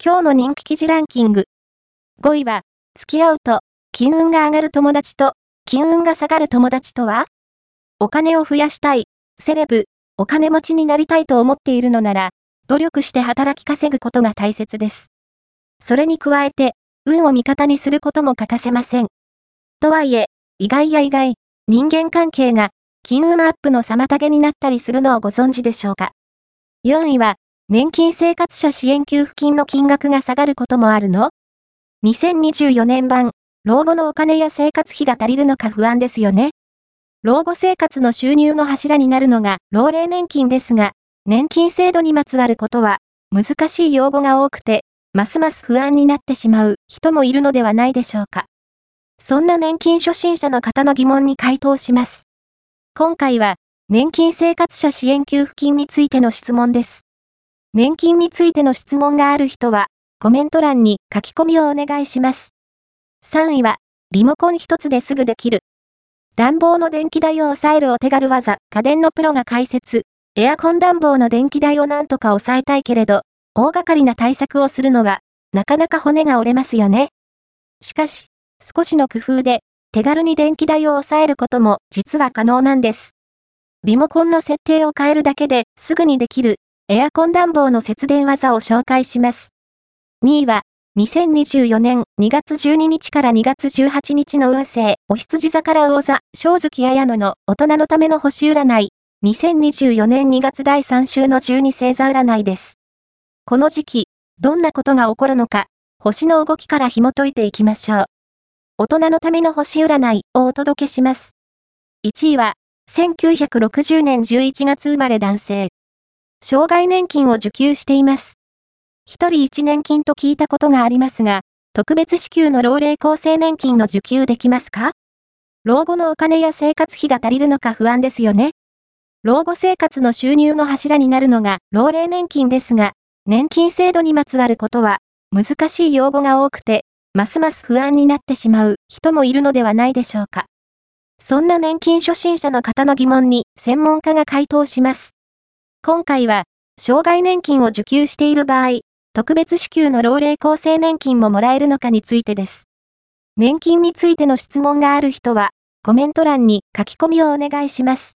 今日の人気記事ランキング。5位は、付き合うと、金運が上がる友達と、金運が下がる友達とは？お金を増やしたい、セレブ、お金持ちになりたいと思っているのなら、努力して働き稼ぐことが大切です。それに加えて、運を味方にすることも欠かせません。とはいえ、意外や意外、人間関係が、金運アップの妨げになったりするのをご存知でしょうか？4位は、年金生活者支援給付金の金額が下がることもあるの ?2024 年版、老後のお金や生活費が足りるのか不安ですよね。老後生活の収入の柱になるのが老齢年金ですが、年金制度にまつわることは難しい用語が多くて、ますます不安になってしまう人もいるのではないでしょうか。そんな年金初心者の方の疑問に回答します。今回は、年金生活者支援給付金についての質問です。年金についての質問がある人は、コメント欄に書き込みをお願いします。3位は、リモコン一つですぐできる。暖房の電気代を抑えるお手軽技、家電のプロが解説。エアコン暖房の電気代をなんとか抑えたいけれど、大掛かりな対策をするのは、なかなか骨が折れますよね。しかし、少しの工夫で、手軽に電気代を抑えることも実は可能なんです。リモコンの設定を変えるだけですぐにできるエアコン暖房の節電技を紹介します。2位は、2024年2月12日から2月18日の運勢、お羊座から魚座、正月綾野の大人のための星占い、2024年2月第3週の12星座占いです。この時期、どんなことが起こるのか、星の動きから紐解いていきましょう。大人のための星占いをお届けします。1位は、1960年11月生まれ男性。障害年金を受給しています。一人一年金と聞いたことがありますが、特別支給の老齢厚生年金の受給できますか？老後のお金や生活費が足りるのか不安ですよね。老後生活の収入の柱になるのが老齢年金ですが、年金制度にまつわることは難しい用語が多くて、ますます不安になってしまう人もいるのではないでしょうか。そんな年金初心者の方の疑問に専門家が回答します。今回は、障害年金を受給している場合、特別支給の老齢厚生年金ももらえるのかについてです。年金についての質問がある人は、コメント欄に書き込みをお願いします。